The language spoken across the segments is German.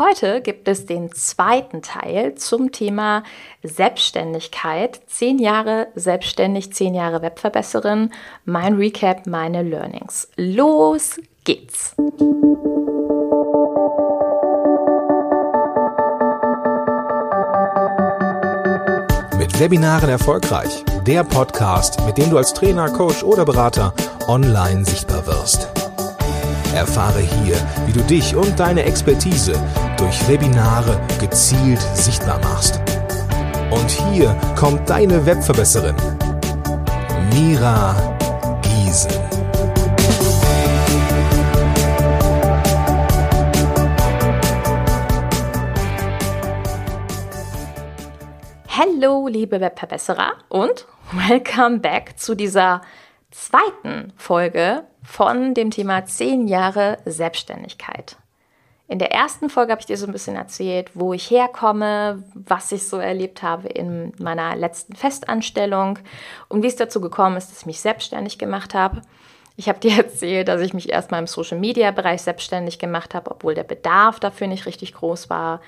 heute gibt es den zweiten Teil zum Thema Selbstständigkeit. Zehn Jahre selbstständig, zehn Jahre Webverbesserin. Mein Recap, meine Learnings. Los geht's! Mit Webinaren erfolgreich. Der Podcast, mit dem du als Trainer, Coach oder Berater online sichtbar wirst. Erfahre hier, wie du dich und deine Expertise durch Webinare gezielt sichtbar machst. Und hier kommt deine Webverbesserin, Mira Giesen. Hallo, liebe Webverbesserer und welcome back zu dieser zweiten Folge von dem Thema 10 Jahre Selbstständigkeit. In der ersten Folge habe ich dir so ein bisschen erzählt, wo ich herkomme, was ich so erlebt habe in meiner letzten Festanstellung und wie es dazu gekommen ist, dass ich mich selbstständig gemacht habe. Ich habe dir erzählt, dass ich mich erstmal im Social-Media-Bereich selbstständig gemacht habe, obwohl der Bedarf dafür nicht richtig groß war,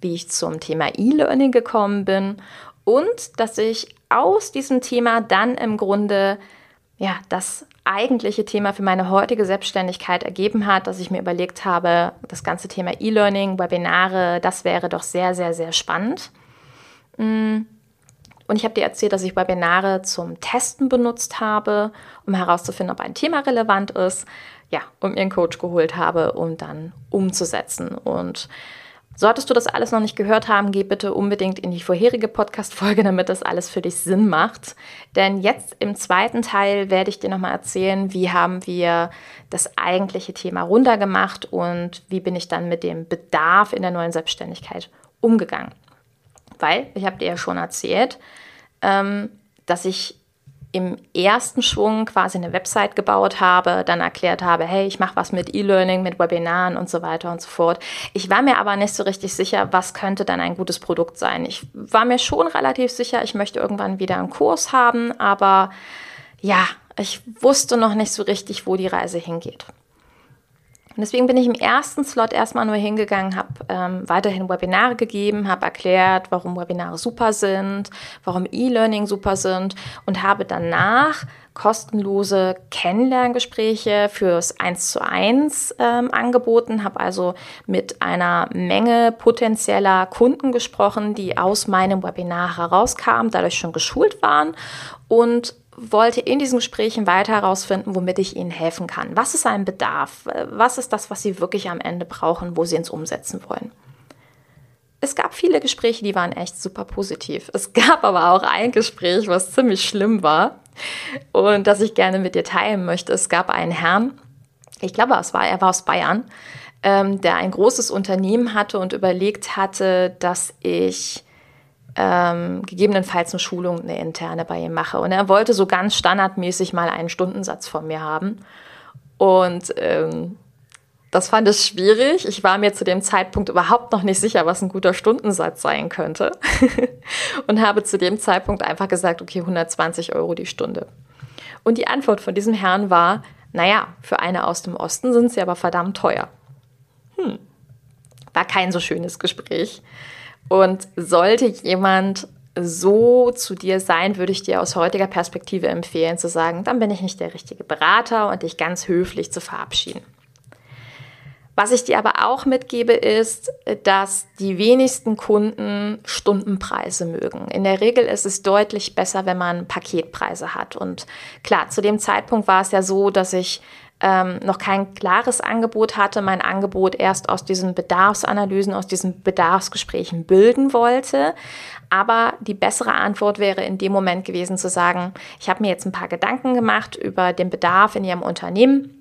wie ich zum Thema E-Learning gekommen bin und dass ich aus diesem Thema dann im Grunde ja, das eigentliche Thema für meine heutige Selbstständigkeit ergeben hat, dass ich mir überlegt habe, das ganze Thema E-Learning, Webinare, das wäre doch sehr, sehr, sehr spannend. Mm. Und ich habe dir erzählt, dass ich Webinare zum Testen benutzt habe, um herauszufinden, ob ein Thema relevant ist. Ja, um mir einen Coach geholt habe, um dann umzusetzen. Und Solltest du das alles noch nicht gehört haben, geh bitte unbedingt in die vorherige Podcast-Folge, damit das alles für dich Sinn macht. Denn jetzt im zweiten Teil werde ich dir nochmal erzählen, wie haben wir das eigentliche Thema runtergemacht und wie bin ich dann mit dem Bedarf in der neuen Selbstständigkeit umgegangen. Weil, ich habe dir ja schon erzählt, ähm, dass ich im ersten Schwung quasi eine Website gebaut habe, dann erklärt habe, hey, ich mache was mit E-Learning, mit Webinaren und so weiter und so fort. Ich war mir aber nicht so richtig sicher, was könnte dann ein gutes Produkt sein. Ich war mir schon relativ sicher, ich möchte irgendwann wieder einen Kurs haben, aber ja, ich wusste noch nicht so richtig, wo die Reise hingeht. Und deswegen bin ich im ersten Slot erstmal nur hingegangen, habe ähm, weiterhin Webinare gegeben, habe erklärt, warum Webinare super sind, warum E-Learning super sind und habe danach kostenlose Kennenlerngespräche fürs 1 zu 1 ähm, angeboten, habe also mit einer Menge potenzieller Kunden gesprochen, die aus meinem Webinar herauskamen, dadurch schon geschult waren und wollte in diesen Gesprächen weiter herausfinden, womit ich Ihnen helfen kann. Was ist ein Bedarf? Was ist das, was Sie wirklich am Ende brauchen, wo Sie ins Umsetzen wollen? Es gab viele Gespräche, die waren echt super positiv. Es gab aber auch ein Gespräch, was ziemlich schlimm war und das ich gerne mit dir teilen möchte. Es gab einen Herrn, ich glaube, es war, er war aus Bayern, ähm, der ein großes Unternehmen hatte und überlegt hatte, dass ich ähm, gegebenenfalls eine Schulung, eine interne bei ihm mache. Und er wollte so ganz standardmäßig mal einen Stundensatz von mir haben. Und ähm, das fand ich schwierig. Ich war mir zu dem Zeitpunkt überhaupt noch nicht sicher, was ein guter Stundensatz sein könnte. und habe zu dem Zeitpunkt einfach gesagt, okay, 120 Euro die Stunde. Und die Antwort von diesem Herrn war, naja, für eine aus dem Osten sind sie aber verdammt teuer. Hm. War kein so schönes Gespräch. Und sollte jemand so zu dir sein, würde ich dir aus heutiger Perspektive empfehlen zu sagen, dann bin ich nicht der richtige Berater und dich ganz höflich zu verabschieden. Was ich dir aber auch mitgebe, ist, dass die wenigsten Kunden Stundenpreise mögen. In der Regel ist es deutlich besser, wenn man Paketpreise hat. Und klar, zu dem Zeitpunkt war es ja so, dass ich ähm, noch kein klares Angebot hatte, mein Angebot erst aus diesen Bedarfsanalysen, aus diesen Bedarfsgesprächen bilden wollte. Aber die bessere Antwort wäre in dem Moment gewesen zu sagen, ich habe mir jetzt ein paar Gedanken gemacht über den Bedarf in Ihrem Unternehmen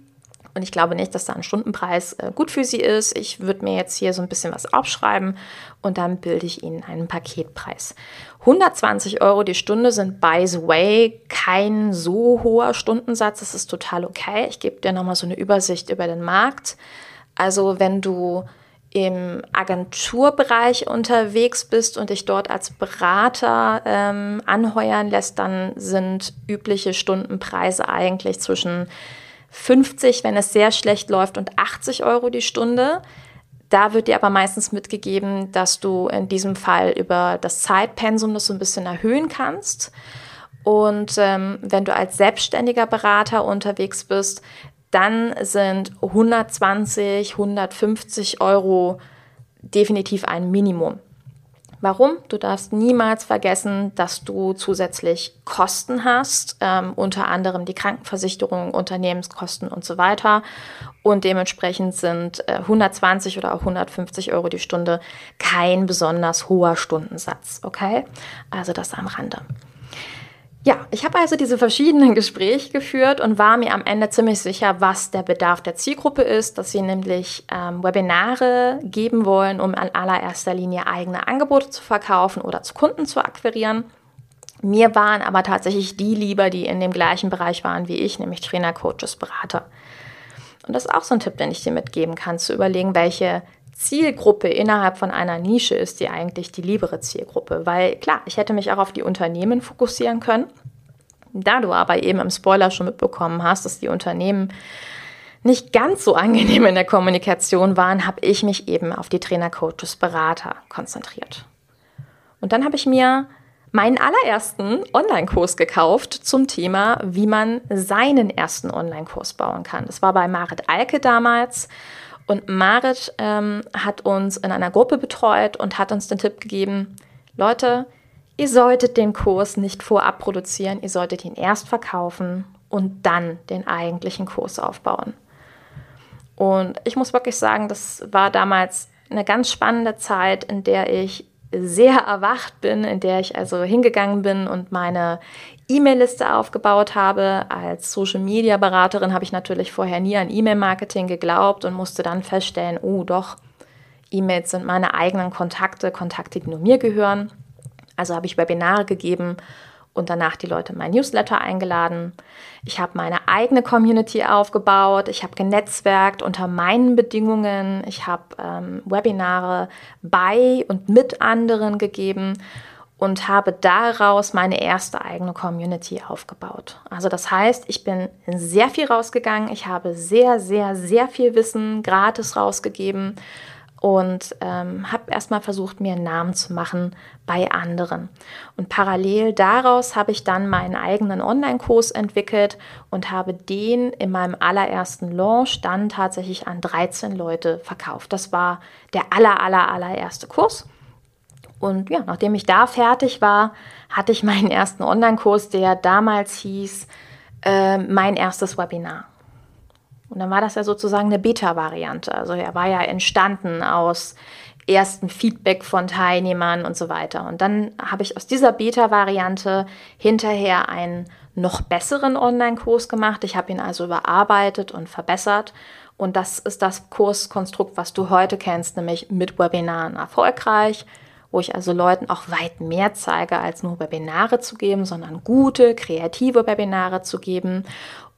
und ich glaube nicht, dass da ein Stundenpreis äh, gut für Sie ist. Ich würde mir jetzt hier so ein bisschen was aufschreiben und dann bilde ich Ihnen einen Paketpreis. 120 Euro die Stunde sind, by the way, kein so hoher Stundensatz. Das ist total okay. Ich gebe dir nochmal so eine Übersicht über den Markt. Also wenn du im Agenturbereich unterwegs bist und dich dort als Berater ähm, anheuern lässt, dann sind übliche Stundenpreise eigentlich zwischen 50, wenn es sehr schlecht läuft, und 80 Euro die Stunde. Da wird dir aber meistens mitgegeben, dass du in diesem Fall über das Zeitpensum das so ein bisschen erhöhen kannst. Und ähm, wenn du als selbstständiger Berater unterwegs bist, dann sind 120, 150 Euro definitiv ein Minimum. Warum? Du darfst niemals vergessen, dass du zusätzlich Kosten hast, ähm, unter anderem die Krankenversicherung, Unternehmenskosten und so weiter. Und dementsprechend sind äh, 120 oder auch 150 Euro die Stunde kein besonders hoher Stundensatz. Okay? Also das am Rande. Ja, ich habe also diese verschiedenen Gespräche geführt und war mir am Ende ziemlich sicher, was der Bedarf der Zielgruppe ist, dass sie nämlich ähm, Webinare geben wollen, um an allererster Linie eigene Angebote zu verkaufen oder zu Kunden zu akquirieren. Mir waren aber tatsächlich die lieber, die in dem gleichen Bereich waren wie ich, nämlich Trainer, Coaches, Berater. Und das ist auch so ein Tipp, den ich dir mitgeben kann, zu überlegen, welche Zielgruppe innerhalb von einer Nische ist die eigentlich die liebere Zielgruppe. Weil klar, ich hätte mich auch auf die Unternehmen fokussieren können. Da du aber eben im Spoiler schon mitbekommen hast, dass die Unternehmen nicht ganz so angenehm in der Kommunikation waren, habe ich mich eben auf die Trainer, Coaches, Berater konzentriert. Und dann habe ich mir meinen allerersten Online-Kurs gekauft zum Thema, wie man seinen ersten Online-Kurs bauen kann. Das war bei Marit Alke damals. Und Marit ähm, hat uns in einer Gruppe betreut und hat uns den Tipp gegeben, Leute, ihr solltet den Kurs nicht vorab produzieren, ihr solltet ihn erst verkaufen und dann den eigentlichen Kurs aufbauen. Und ich muss wirklich sagen, das war damals eine ganz spannende Zeit, in der ich sehr erwacht bin, in der ich also hingegangen bin und meine E-Mail-Liste aufgebaut habe. Als Social-Media-Beraterin habe ich natürlich vorher nie an E-Mail-Marketing geglaubt und musste dann feststellen, oh doch, E-Mails sind meine eigenen Kontakte, Kontakte, die nur mir gehören. Also habe ich Webinare gegeben und danach die Leute in mein Newsletter eingeladen. Ich habe meine eigene Community aufgebaut. Ich habe genetzwerkt unter meinen Bedingungen. Ich habe ähm, Webinare bei und mit anderen gegeben und habe daraus meine erste eigene Community aufgebaut. Also das heißt, ich bin sehr viel rausgegangen. Ich habe sehr, sehr, sehr viel Wissen gratis rausgegeben und ähm, habe erstmal versucht, mir einen Namen zu machen bei anderen. Und parallel daraus habe ich dann meinen eigenen Online-Kurs entwickelt und habe den in meinem allerersten Launch dann tatsächlich an 13 Leute verkauft. Das war der aller, aller, allererste Kurs. Und ja, nachdem ich da fertig war, hatte ich meinen ersten Online-Kurs, der damals hieß äh, Mein erstes Webinar. Und dann war das ja sozusagen eine Beta-Variante. Also er war ja entstanden aus ersten Feedback von Teilnehmern und so weiter. Und dann habe ich aus dieser Beta-Variante hinterher einen noch besseren Online-Kurs gemacht. Ich habe ihn also überarbeitet und verbessert. Und das ist das Kurskonstrukt, was du heute kennst, nämlich mit Webinaren erfolgreich, wo ich also Leuten auch weit mehr zeige, als nur Webinare zu geben, sondern gute, kreative Webinare zu geben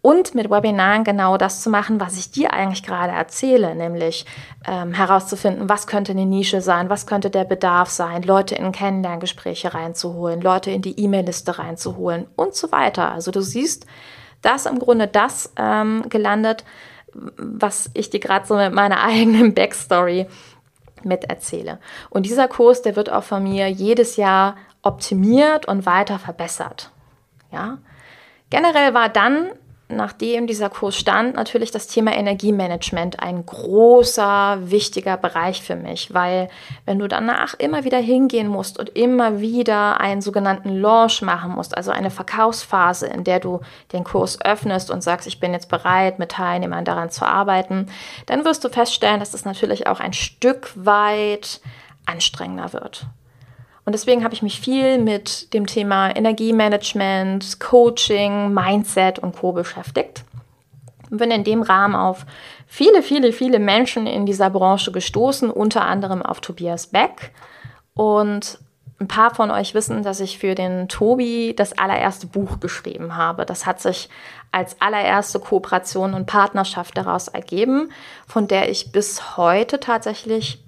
und mit Webinaren genau das zu machen, was ich dir eigentlich gerade erzähle, nämlich ähm, herauszufinden, was könnte eine Nische sein, was könnte der Bedarf sein, Leute in Kennenlerngespräche reinzuholen, Leute in die E-Mail-Liste reinzuholen und so weiter. Also du siehst, da ist im Grunde das ähm, gelandet, was ich dir gerade so mit meiner eigenen Backstory mit erzähle. Und dieser Kurs, der wird auch von mir jedes Jahr optimiert und weiter verbessert. Ja? Generell war dann nachdem dieser Kurs stand, natürlich das Thema Energiemanagement ein großer, wichtiger Bereich für mich, weil wenn du danach immer wieder hingehen musst und immer wieder einen sogenannten Launch machen musst, also eine Verkaufsphase, in der du den Kurs öffnest und sagst, ich bin jetzt bereit, mit Teilnehmern daran zu arbeiten, dann wirst du feststellen, dass das natürlich auch ein Stück weit anstrengender wird. Und deswegen habe ich mich viel mit dem Thema Energiemanagement, Coaching, Mindset und Co. beschäftigt. Und bin in dem Rahmen auf viele, viele, viele Menschen in dieser Branche gestoßen, unter anderem auf Tobias Beck. Und ein paar von euch wissen, dass ich für den Tobi das allererste Buch geschrieben habe. Das hat sich als allererste Kooperation und Partnerschaft daraus ergeben, von der ich bis heute tatsächlich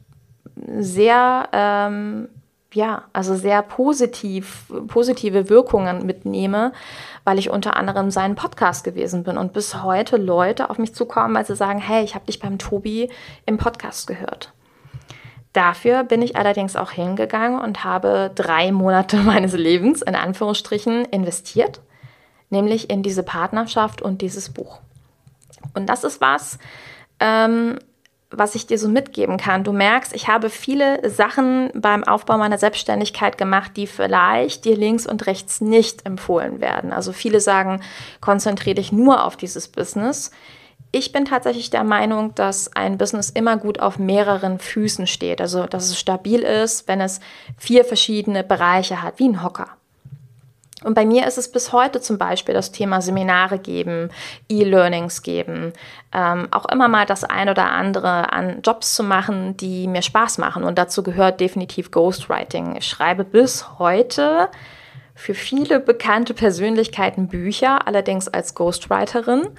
sehr ähm, ja, also sehr positiv, positive Wirkungen mitnehme, weil ich unter anderem seinen Podcast gewesen bin und bis heute Leute auf mich zukommen, weil sie sagen, hey, ich habe dich beim Tobi im Podcast gehört. Dafür bin ich allerdings auch hingegangen und habe drei Monate meines Lebens in Anführungsstrichen investiert, nämlich in diese Partnerschaft und dieses Buch. Und das ist was, ähm, was ich dir so mitgeben kann. Du merkst, ich habe viele Sachen beim Aufbau meiner Selbstständigkeit gemacht, die vielleicht dir links und rechts nicht empfohlen werden. Also viele sagen, konzentriere dich nur auf dieses Business. Ich bin tatsächlich der Meinung, dass ein Business immer gut auf mehreren Füßen steht. Also, dass es stabil ist, wenn es vier verschiedene Bereiche hat, wie ein Hocker. Und bei mir ist es bis heute zum Beispiel das Thema Seminare geben, E-Learnings geben, ähm, auch immer mal das ein oder andere an Jobs zu machen, die mir Spaß machen. Und dazu gehört definitiv Ghostwriting. Ich schreibe bis heute für viele bekannte Persönlichkeiten Bücher, allerdings als Ghostwriterin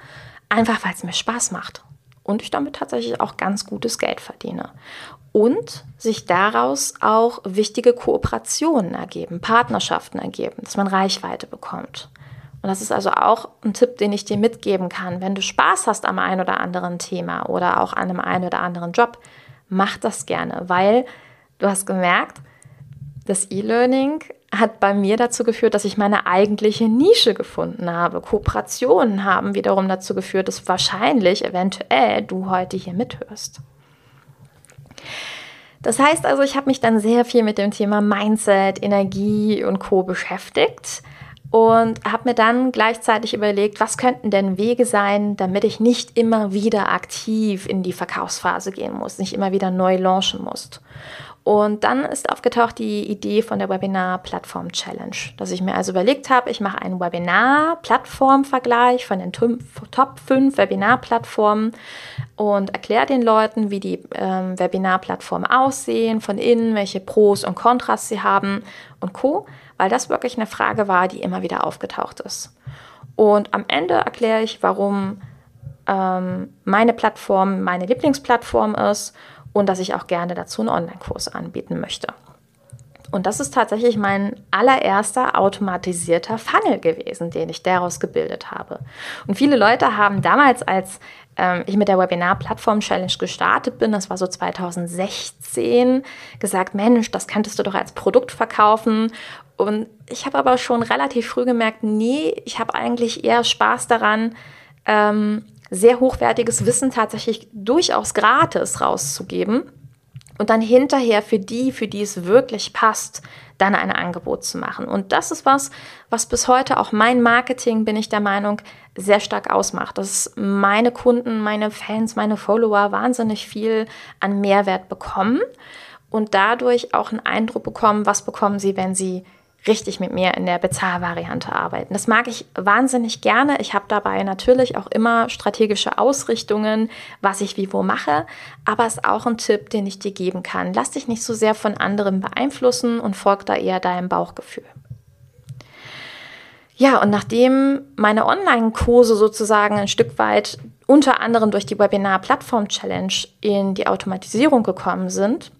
einfach weil es mir Spaß macht und ich damit tatsächlich auch ganz gutes Geld verdiene. Und sich daraus auch wichtige Kooperationen ergeben, Partnerschaften ergeben, dass man Reichweite bekommt. Und das ist also auch ein Tipp, den ich dir mitgeben kann. Wenn du Spaß hast am einen oder anderen Thema oder auch an einem einen oder anderen Job, mach das gerne, weil du hast gemerkt, das E-Learning hat bei mir dazu geführt, dass ich meine eigentliche Nische gefunden habe. Kooperationen haben wiederum dazu geführt, dass wahrscheinlich, eventuell, du heute hier mithörst. Das heißt also, ich habe mich dann sehr viel mit dem Thema Mindset, Energie und Co beschäftigt und habe mir dann gleichzeitig überlegt, was könnten denn Wege sein, damit ich nicht immer wieder aktiv in die Verkaufsphase gehen muss, nicht immer wieder neu launchen muss. Und dann ist aufgetaucht die Idee von der Webinar-Plattform-Challenge, dass ich mir also überlegt habe, ich mache einen Webinar-Plattform-Vergleich von den Top 5 Webinar-Plattformen und erkläre den Leuten, wie die ähm, Webinar-Plattformen aussehen, von innen, welche Pros und Kontras sie haben und Co., weil das wirklich eine Frage war, die immer wieder aufgetaucht ist. Und am Ende erkläre ich, warum ähm, meine Plattform meine Lieblingsplattform ist und dass ich auch gerne dazu einen Online-Kurs anbieten möchte. Und das ist tatsächlich mein allererster automatisierter Funnel gewesen, den ich daraus gebildet habe. Und viele Leute haben damals, als ähm, ich mit der Webinar-Plattform-Challenge gestartet bin, das war so 2016, gesagt, Mensch, das könntest du doch als Produkt verkaufen. Und ich habe aber schon relativ früh gemerkt, nee, ich habe eigentlich eher Spaß daran, ähm, sehr hochwertiges Wissen tatsächlich durchaus gratis rauszugeben und dann hinterher für die, für die es wirklich passt, dann ein Angebot zu machen. Und das ist was, was bis heute auch mein Marketing, bin ich der Meinung, sehr stark ausmacht. Dass meine Kunden, meine Fans, meine Follower wahnsinnig viel an Mehrwert bekommen und dadurch auch einen Eindruck bekommen, was bekommen sie, wenn sie richtig mit mir in der Bezahlvariante arbeiten. Das mag ich wahnsinnig gerne. Ich habe dabei natürlich auch immer strategische Ausrichtungen, was ich wie wo mache, aber es ist auch ein Tipp, den ich dir geben kann. Lass dich nicht so sehr von anderen beeinflussen und folg da eher deinem Bauchgefühl. Ja, und nachdem meine Online-Kurse sozusagen ein Stück weit unter anderem durch die Webinar-Plattform-Challenge in die Automatisierung gekommen sind,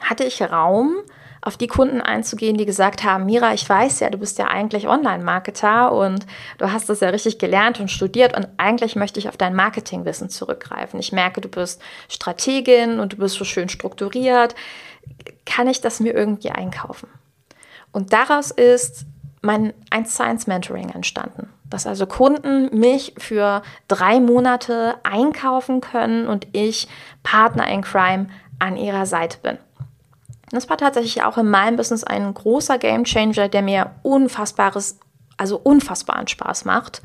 hatte ich Raum, auf die Kunden einzugehen, die gesagt haben, Mira, ich weiß ja, du bist ja eigentlich Online-Marketer und du hast das ja richtig gelernt und studiert und eigentlich möchte ich auf dein Marketingwissen zurückgreifen. Ich merke, du bist Strategin und du bist so schön strukturiert. Kann ich das mir irgendwie einkaufen? Und daraus ist mein 1 zu 1 Mentoring entstanden. Dass also Kunden mich für drei Monate einkaufen können und ich Partner in Crime an ihrer Seite bin. Das war tatsächlich auch in meinem Business ein großer Game Changer, der mir unfassbares, also unfassbaren Spaß macht.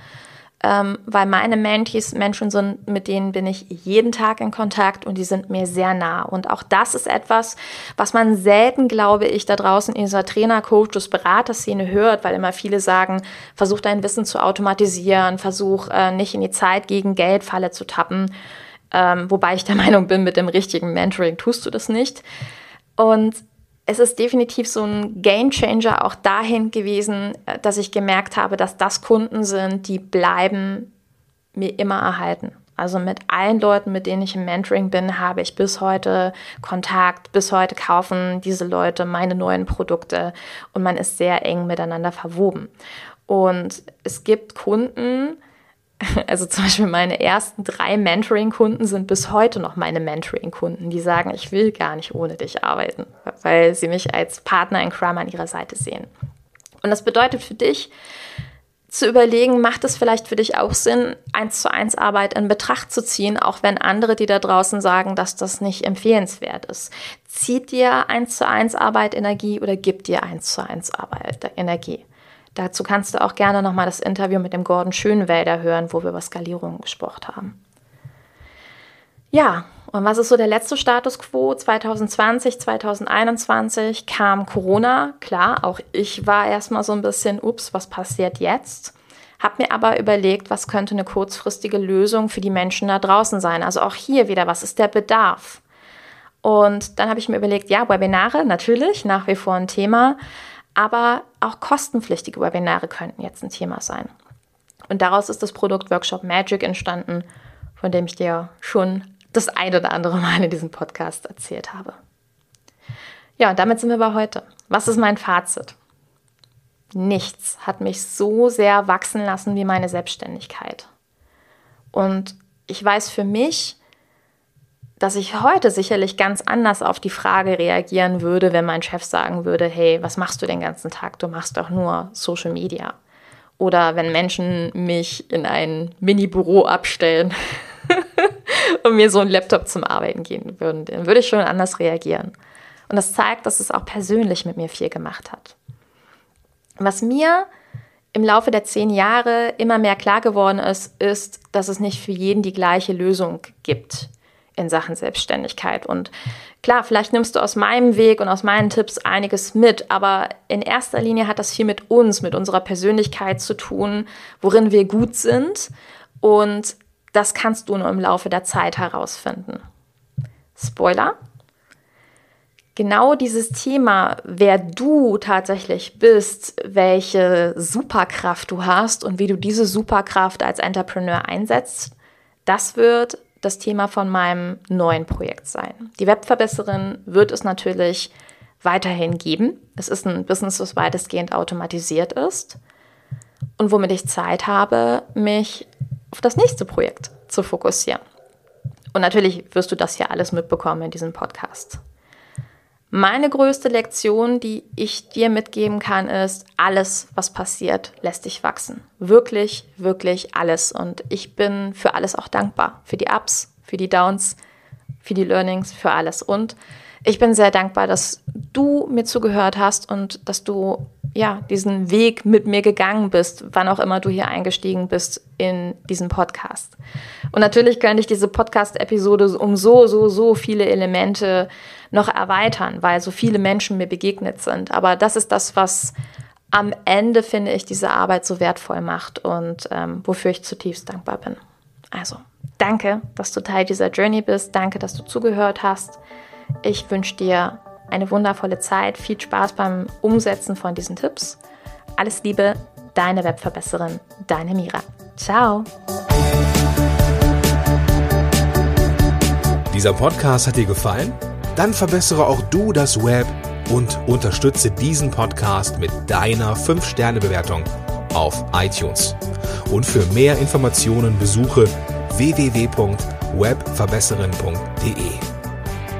Ähm, weil meine Mentees Menschen sind, mit denen bin ich jeden Tag in Kontakt und die sind mir sehr nah. Und auch das ist etwas, was man selten, glaube ich, da draußen in dieser Trainer, Coaches, Beraterszene hört, weil immer viele sagen, versuch dein Wissen zu automatisieren, versuch äh, nicht in die Zeit gegen Geldfalle zu tappen. Ähm, wobei ich der Meinung bin, mit dem richtigen Mentoring tust du das nicht. Und es ist definitiv so ein Game Changer auch dahin gewesen, äh, dass ich gemerkt habe, dass das Kunden sind, die bleiben mir immer erhalten. Also mit allen Leuten, mit denen ich im Mentoring bin, habe ich bis heute Kontakt, bis heute kaufen diese Leute meine neuen Produkte und man ist sehr eng miteinander verwoben. Und es gibt Kunden, Also zum Beispiel meine ersten drei Mentoring-Kunden sind bis heute noch meine Mentoring-Kunden, die sagen, ich will gar nicht ohne dich arbeiten, weil sie mich als Partner in Crime an ihrer Seite sehen. Und das bedeutet für dich, zu überlegen, macht es vielleicht für dich auch Sinn, eins zu eins Arbeit in Betracht zu ziehen, auch wenn andere, die da draußen sagen, dass das nicht empfehlenswert ist. Zieht dir eins zu eins Arbeit Energie oder gibt dir eins zu eins Arbeit Energie? Dazu kannst du auch gerne nochmal das Interview mit dem Gordon Schönwälder hören, wo wir über Skalierung gesprochen haben. Ja, und was ist so der letzte Status quo? 2020, 2021 kam Corona. Klar, auch ich war erstmal so ein bisschen, ups, was passiert jetzt? Hab mir aber überlegt, was könnte eine kurzfristige Lösung für die Menschen da draußen sein? Also auch hier wieder, was ist der Bedarf? Und dann habe ich mir überlegt, ja, Webinare natürlich, nach wie vor ein Thema, aber auch kostenpflichtige Webinare könnten jetzt ein Thema sein. Und daraus ist das Produkt Workshop Magic entstanden, von dem ich dir schon das ein oder andere Mal in diesem Podcast erzählt habe. Ja, und damit sind wir bei heute. Was ist mein Fazit? Nichts hat mich so sehr wachsen lassen wie meine Selbstständigkeit. Und ich weiß für mich, dass ich heute sicherlich ganz anders auf die Frage reagieren würde, wenn mein Chef sagen würde, hey, was machst du den ganzen Tag? Du machst doch nur Social Media. Oder wenn Menschen mich in ein Mini-Büro abstellen und mir so einen Laptop zum Arbeiten gehen würden, dann würde ich schon anders reagieren. Und das zeigt, dass es auch persönlich mit mir viel gemacht hat. Was mir im Laufe der zehn Jahre immer mehr klar geworden ist, ist, dass es nicht für jeden die gleiche Lösung gibt in Sachen Selbstständigkeit. Und klar, vielleicht nimmst du aus meinem Weg und aus meinen Tipps einiges mit, aber in erster Linie hat das viel mit uns, mit unserer Persönlichkeit zu tun, worin wir gut sind. Und das kannst du nur im Laufe der Zeit herausfinden. Spoiler. Genau dieses Thema, wer du tatsächlich bist, welche Superkraft du hast und wie du diese Superkraft als Entrepreneur einsetzt, das wird das Thema von meinem neuen Projekt sein. Die Webverbesserin wird es natürlich weiterhin geben. Es ist ein Business, das weitestgehend automatisiert ist und womit ich Zeit habe, mich auf das nächste Projekt zu fokussieren. Und natürlich wirst du das hier alles mitbekommen in diesem Podcast. Meine größte Lektion, die ich dir mitgeben kann, ist, alles, was passiert, lässt dich wachsen. Wirklich, wirklich alles. Und ich bin für alles auch dankbar. Für die Ups, für die Downs, für die Learnings, für alles. Und ich bin sehr dankbar, dass du mir zugehört hast und dass du ja, diesen Weg mit mir gegangen bist, wann auch immer du hier eingestiegen bist in diesen Podcast. Und natürlich könnte ich diese Podcast-Episode um so, so, so viele Elemente noch erweitern, weil so viele Menschen mir begegnet sind. Aber das ist das, was am Ende, finde ich, diese Arbeit so wertvoll macht und ähm, wofür ich zutiefst dankbar bin. Also, danke, dass du Teil dieser Journey bist. Danke, dass du zugehört hast. Ich wünsche dir eine wundervolle Zeit, viel Spaß beim Umsetzen von diesen Tipps. Alles Liebe, deine Webverbesserin, deine Mira. Ciao. Dieser Podcast hat dir gefallen? Dann verbessere auch du das Web und unterstütze diesen Podcast mit deiner 5-Sterne-Bewertung auf iTunes. Und für mehr Informationen besuche www.webverbesserin.de.